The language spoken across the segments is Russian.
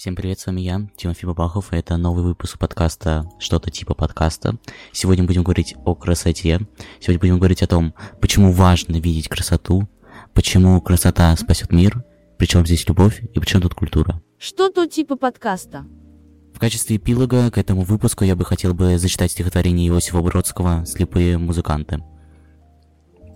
Всем привет, с вами я, Тимофей Бабахов, и это новый выпуск подкаста «Что-то типа подкаста». Сегодня будем говорить о красоте, сегодня будем говорить о том, почему важно видеть красоту, почему красота спасет мир, причем здесь любовь и причем тут культура. Что-то типа подкаста. В качестве эпилога к этому выпуску я бы хотел бы зачитать стихотворение Иосифа Бродского «Слепые музыканты».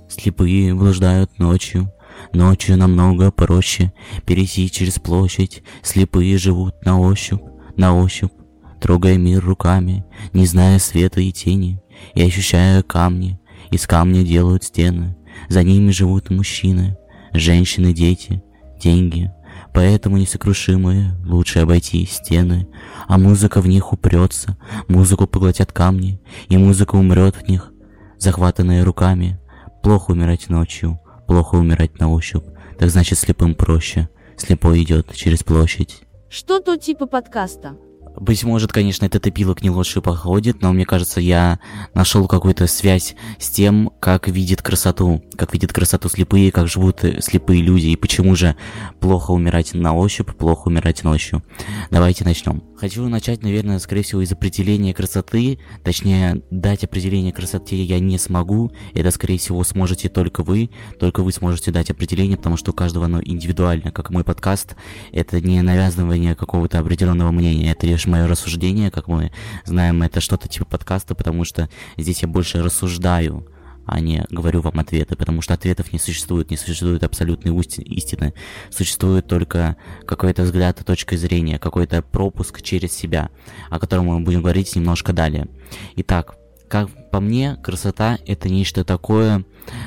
Слепые блуждают ночью, Ночью намного проще перейти через площадь. Слепые живут на ощупь, на ощупь, трогая мир руками, не зная света и тени, и ощущая камни. Из камня делают стены, за ними живут мужчины, женщины, дети, деньги. Поэтому несокрушимые лучше обойти стены, а музыка в них упрется, музыку поглотят камни, и музыка умрет в них, захватанная руками. Плохо умирать ночью, Плохо умирать на ощупь, так значит слепым проще. Слепой идет через площадь. Что-то типа подкаста. Быть может, конечно, этот эпилог не лучше походит, но мне кажется, я нашел какую-то связь с тем, как видит красоту, как видят красоту слепые, как живут слепые люди, и почему же плохо умирать на ощупь, плохо умирать ночью. Давайте начнем. Хочу начать, наверное, скорее всего, из определения красоты, точнее, дать определение красоте я не смогу, это, скорее всего, сможете только вы, только вы сможете дать определение, потому что у каждого оно индивидуально, как мой подкаст, это не навязывание какого-то определенного мнения, это лишь мое рассуждение, как мы знаем, это что-то типа подкаста, потому что здесь я больше рассуждаю, а не говорю вам ответы, потому что ответов не существует, не существует абсолютной истины, существует только какой-то взгляд, точка зрения, какой-то пропуск через себя, о котором мы будем говорить немножко далее. Итак, как по мне, красота это нечто такое,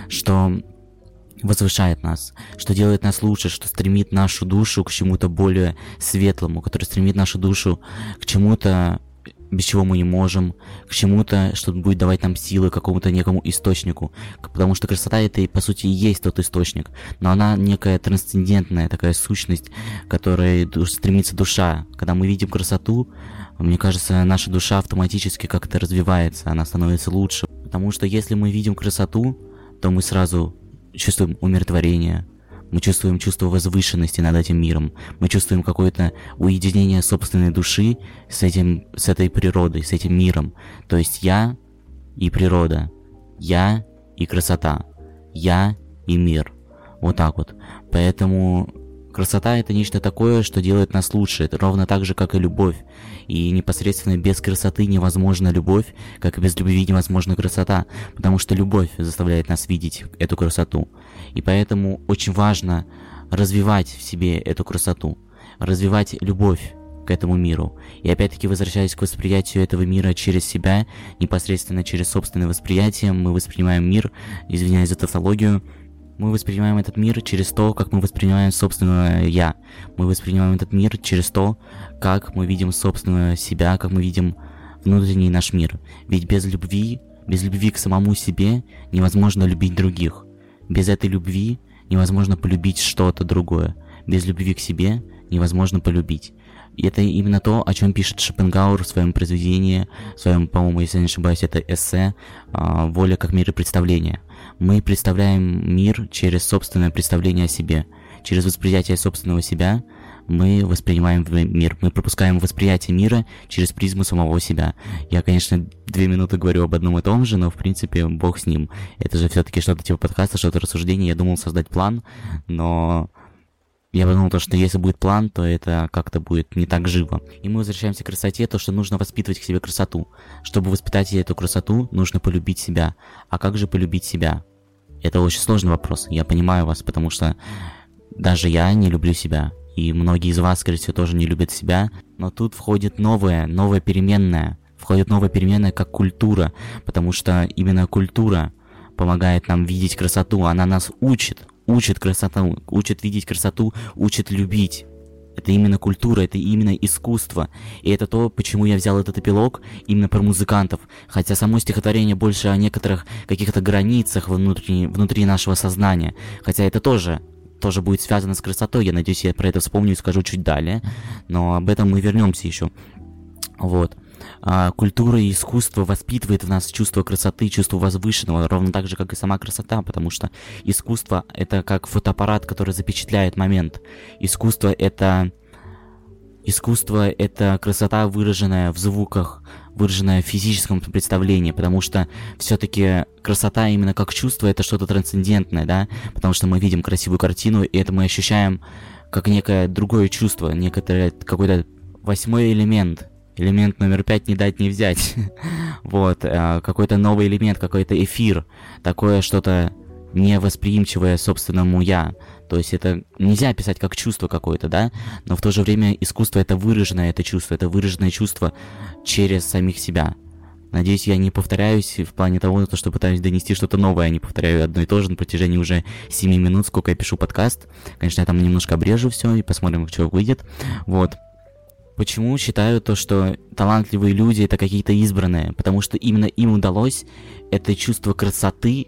что возвышает нас, что делает нас лучше, что стремит нашу душу к чему-то более светлому, который стремит нашу душу к чему-то без чего мы не можем, к чему-то, что будет давать нам силы, какому-то некому источнику. Потому что красота это, по сути, и есть тот источник. Но она некая трансцендентная такая сущность, которой стремится душа. Когда мы видим красоту, мне кажется, наша душа автоматически как-то развивается, она становится лучше. Потому что если мы видим красоту, то мы сразу чувствуем умиротворение, мы чувствуем чувство возвышенности над этим миром. Мы чувствуем какое-то уединение собственной души с, этим, с этой природой, с этим миром. То есть я и природа. Я и красота. Я и мир. Вот так вот. Поэтому красота это нечто такое, что делает нас лучше. Это ровно так же, как и любовь. И непосредственно без красоты невозможна любовь, как и без любви невозможна красота. Потому что любовь заставляет нас видеть эту красоту. И поэтому очень важно развивать в себе эту красоту, развивать любовь к этому миру. И опять-таки, возвращаясь к восприятию этого мира через себя, непосредственно через собственное восприятие, мы воспринимаем мир, извиняюсь за тавтологию, мы воспринимаем этот мир через то, как мы воспринимаем собственное «я». Мы воспринимаем этот мир через то, как мы видим собственное себя, как мы видим внутренний наш мир. Ведь без любви, без любви к самому себе невозможно любить других. Без этой любви невозможно полюбить что-то другое. Без любви к себе невозможно полюбить. И это именно то, о чем пишет Шопенгауэр в своем произведении, в своем, по-моему, если я не ошибаюсь, это эссе а, «Воля как мир и представление». Мы представляем мир через собственное представление о себе, через восприятие собственного себя – мы воспринимаем мир, мы пропускаем восприятие мира через призму самого себя. Я, конечно, две минуты говорю об одном и том же, но, в принципе, бог с ним. Это же все-таки что-то типа подкаста, что-то рассуждение. Я думал создать план, но я подумал, то, что если будет план, то это как-то будет не так живо. И мы возвращаемся к красоте, то, что нужно воспитывать к себе красоту. Чтобы воспитать эту красоту, нужно полюбить себя. А как же полюбить себя? Это очень сложный вопрос, я понимаю вас, потому что даже я не люблю себя и многие из вас, скорее всего, тоже не любят себя, но тут входит новое, новая переменная, входит новая переменная как культура, потому что именно культура помогает нам видеть красоту, она нас учит, учит красоту, учит видеть красоту, учит любить. Это именно культура, это именно искусство. И это то, почему я взял этот эпилог именно про музыкантов. Хотя само стихотворение больше о некоторых каких-то границах внутри, внутри нашего сознания. Хотя это тоже тоже будет связано с красотой. Я надеюсь, я про это вспомню и скажу чуть далее. Но об этом мы вернемся еще. Вот. А, культура и искусство воспитывает в нас чувство красоты, чувство возвышенного, ровно так же, как и сама красота, потому что искусство — это как фотоаппарат, который запечатляет момент. Искусство — это искусство — это красота, выраженная в звуках, выраженная в физическом представлении, потому что все-таки красота именно как чувство — это что-то трансцендентное, да, потому что мы видим красивую картину, и это мы ощущаем как некое другое чувство, некоторое какой-то восьмой элемент, элемент номер пять не дать не взять. вот, э, какой-то новый элемент, какой-то эфир, такое что-то невосприимчивое собственному я. То есть это нельзя описать как чувство какое-то, да, но в то же время искусство это выраженное это чувство, это выраженное чувство через самих себя. Надеюсь, я не повторяюсь в плане того, что пытаюсь донести что-то новое, я не повторяю одно и то же на протяжении уже 7 минут, сколько я пишу подкаст. Конечно, я там немножко обрежу все и посмотрим, что выйдет. Вот. Почему считаю то, что талантливые люди это какие-то избранные? Потому что именно им удалось это чувство красоты,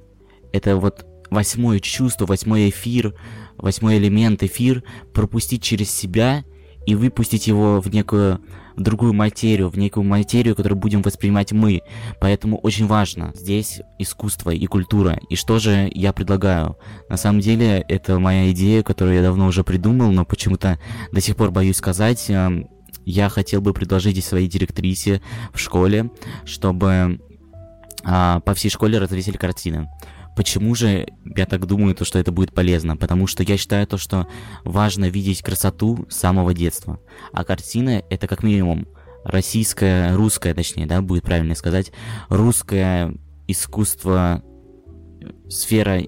это вот восьмое чувство, восьмой эфир, восьмой элемент, эфир пропустить через себя и выпустить его в некую другую материю, в некую материю, которую будем воспринимать мы. Поэтому очень важно здесь искусство и культура. И что же я предлагаю? На самом деле, это моя идея, которую я давно уже придумал, но почему-то до сих пор боюсь сказать. Я хотел бы предложить своей директрисе в школе, чтобы а, по всей школе развесили картины. Почему же я так думаю, то, что это будет полезно? Потому что я считаю то, что важно видеть красоту с самого детства. А картина — это как минимум российское, русское, точнее, да, будет правильно сказать, русское искусство, сфера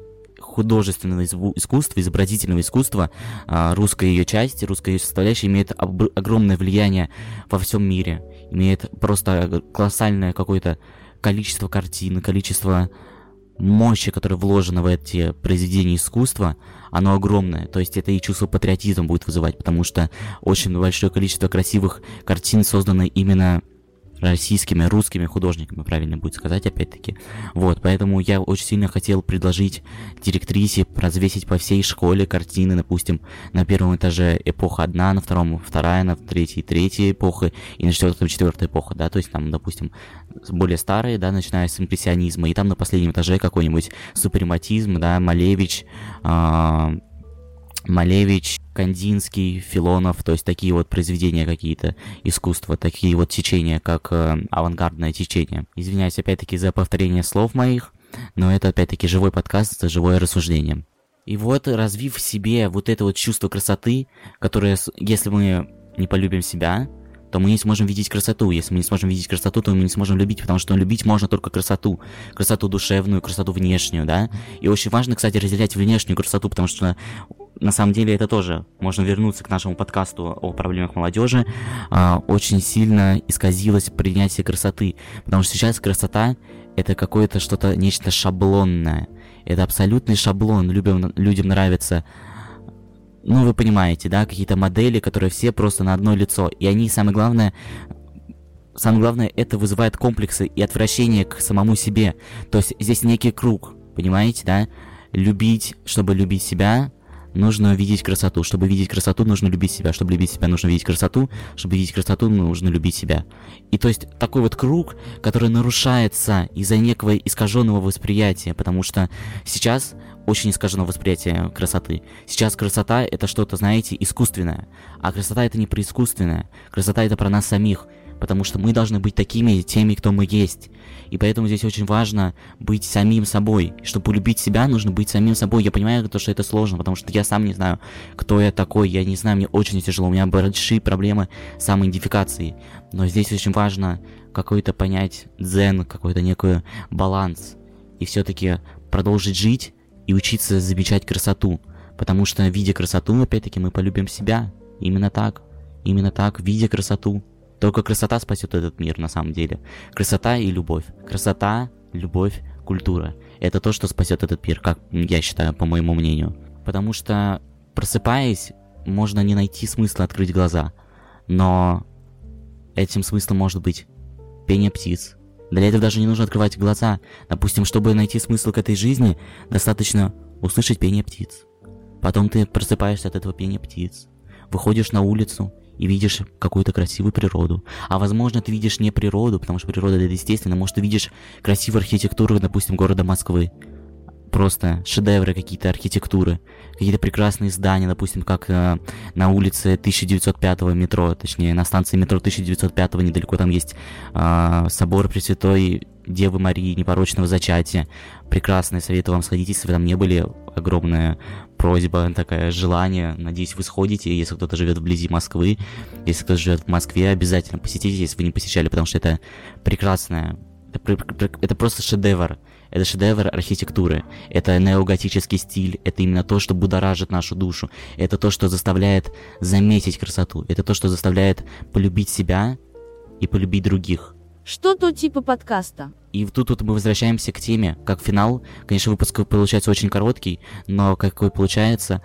художественного искусства, изобразительного искусства, русская ее часть, русская ее составляющая имеет огромное влияние во всем мире, имеет просто колоссальное какое-то количество картин, количество мощи, которая вложена в эти произведения искусства, оно огромное. То есть это и чувство патриотизма будет вызывать, потому что очень большое количество красивых картин создано именно российскими, русскими художниками, правильно будет сказать, опять-таки. Вот, поэтому я очень сильно хотел предложить директрисе развесить по всей школе картины, допустим, на первом этаже эпоха одна, на втором вторая, на третьей третья эпоха, и на четвертом четвертая эпоха, да, то есть там, допустим, более старые, да, начиная с импрессионизма, и там на последнем этаже какой-нибудь супрематизм, да, Малевич, э Малевич, Кандинский, Филонов, то есть такие вот произведения какие-то искусства, такие вот течения, как э, авангардное течение. Извиняюсь опять-таки за повторение слов моих, но это опять-таки живой подкаст, это живое рассуждение. И вот, развив в себе вот это вот чувство красоты, которое, если мы не полюбим себя, то мы не сможем видеть красоту. Если мы не сможем видеть красоту, то мы не сможем любить, потому что любить можно только красоту. Красоту душевную, красоту внешнюю, да? И очень важно, кстати, разделять внешнюю красоту, потому что на самом деле это тоже можно вернуться к нашему подкасту о проблемах молодежи. А, очень сильно исказилось принятие красоты, потому что сейчас красота это какое-то что-то, нечто шаблонное. Это абсолютный шаблон. Людям, людям нравится ну, вы понимаете, да, какие-то модели, которые все просто на одно лицо. И они, самое главное, самое главное, это вызывает комплексы и отвращение к самому себе. То есть здесь некий круг, понимаете, да? Любить, чтобы любить себя, нужно видеть красоту. Чтобы видеть красоту, нужно любить себя. Чтобы любить себя, нужно видеть красоту. Чтобы видеть красоту, нужно любить себя. И то есть такой вот круг, который нарушается из-за некого искаженного восприятия, потому что сейчас очень искажено восприятие красоты. Сейчас красота это что-то, знаете, искусственное. А красота это не про искусственное. Красота это про нас самих потому что мы должны быть такими, теми, кто мы есть. И поэтому здесь очень важно быть самим собой. Чтобы полюбить себя, нужно быть самим собой. Я понимаю, то, что это сложно, потому что я сам не знаю, кто я такой. Я не знаю, мне очень тяжело. У меня большие проблемы с самоидентификацией. Но здесь очень важно какой-то понять дзен, какой-то некий баланс. И все-таки продолжить жить и учиться замечать красоту. Потому что, видя красоту, опять-таки, мы полюбим себя. Именно так. Именно так, видя красоту. Только красота спасет этот мир на самом деле. Красота и любовь. Красота, любовь, культура. Это то, что спасет этот мир, как я считаю, по моему мнению. Потому что, просыпаясь, можно не найти смысла открыть глаза. Но этим смыслом может быть пение птиц. Для этого даже не нужно открывать глаза. Допустим, чтобы найти смысл к этой жизни, достаточно услышать пение птиц. Потом ты просыпаешься от этого пения птиц, выходишь на улицу и видишь какую-то красивую природу. А возможно, ты видишь не природу, потому что природа это естественно, может, ты видишь красивую архитектуру, допустим, города Москвы. Просто шедевры какие-то архитектуры, какие-то прекрасные здания, допустим, как э, на улице 1905 метро, точнее, на станции метро 1905 недалеко там есть э, собор Пресвятой Девы Марии Непорочного Зачатия. Прекрасное, советую вам сходить, если вы там не были. Огромная просьба, такое желание. Надеюсь, вы сходите, если кто-то живет вблизи Москвы. Если кто-то живет в Москве, обязательно посетите, если вы не посещали, потому что это прекрасное это, это просто шедевр. Это шедевр архитектуры. Это неоготический стиль. Это именно то, что будоражит нашу душу. Это то, что заставляет заметить красоту. Это то, что заставляет полюбить себя и полюбить других. Что-то типа подкаста. И тут вот мы возвращаемся к теме, как финал. Конечно, выпуск получается очень короткий, но какой получается...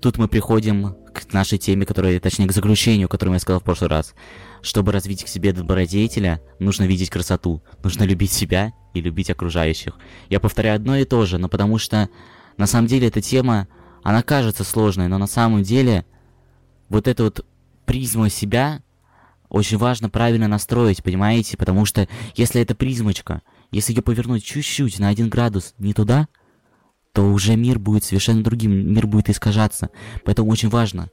Тут мы приходим к нашей теме, которая, точнее, к заключению, которое я сказал в прошлый раз. Чтобы развить к себе добродетеля, нужно видеть красоту, нужно любить себя и любить окружающих. Я повторяю одно и то же, но потому что на самом деле эта тема, она кажется сложной, но на самом деле вот эту вот призму себя очень важно правильно настроить, понимаете? Потому что если эта призмочка, если ее повернуть чуть-чуть на один градус не туда, то уже мир будет совершенно другим, мир будет искажаться. Поэтому очень важно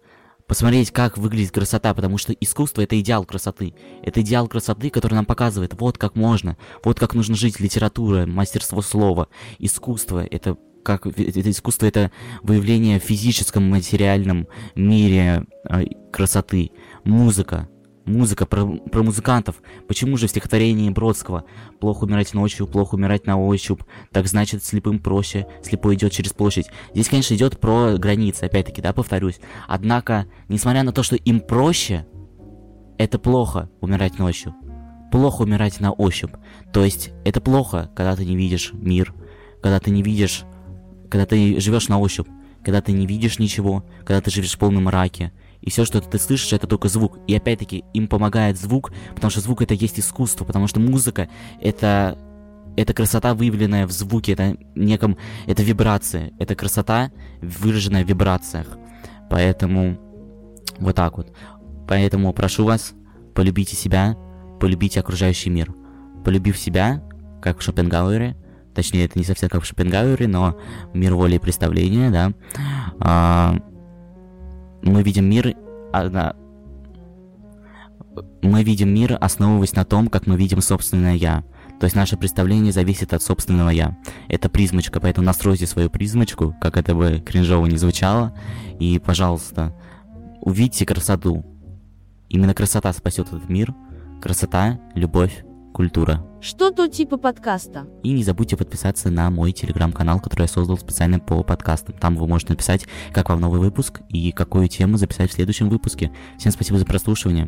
посмотреть, как выглядит красота, потому что искусство — это идеал красоты. Это идеал красоты, который нам показывает, вот как можно, вот как нужно жить, литература, мастерство слова. Искусство — это как это искусство это выявление в физическом материальном мире э, красоты музыка Музыка, про, про музыкантов. Почему же в стихотворении Бродского «Плохо умирать ночью, плохо умирать на ощупь, так значит слепым проще, слепой идет через площадь». Здесь, конечно, идет про границы, опять-таки, да, повторюсь. Однако, несмотря на то, что им проще, это плохо умирать ночью. Плохо умирать на ощупь. То есть, это плохо, когда ты не видишь мир, когда ты не видишь, когда ты живешь на ощупь, когда ты не видишь ничего, когда ты живешь в полном мраке, и все, что ты слышишь, это только звук. И опять-таки им помогает звук, потому что звук это есть искусство, потому что музыка это это красота, выявленная в звуке, это неком, это вибрация, это красота, выраженная в вибрациях. Поэтому вот так вот. Поэтому прошу вас, полюбите себя, полюбите окружающий мир. Полюбив себя, как в Шопенгауэре, точнее, это не совсем как в Шопенгауэре, но мир воли и представления, да, а, мы видим мир... А, мы видим мир, основываясь на том, как мы видим собственное «я». То есть наше представление зависит от собственного «я». Это призмочка, поэтому настройте свою призмочку, как это бы кринжово не звучало, и, пожалуйста, увидьте красоту. Именно красота спасет этот мир. Красота, любовь, культура. Что-то типа подкаста. И не забудьте подписаться на мой телеграм-канал, который я создал специально по подкастам. Там вы можете написать, как вам новый выпуск и какую тему записать в следующем выпуске. Всем спасибо за прослушивание.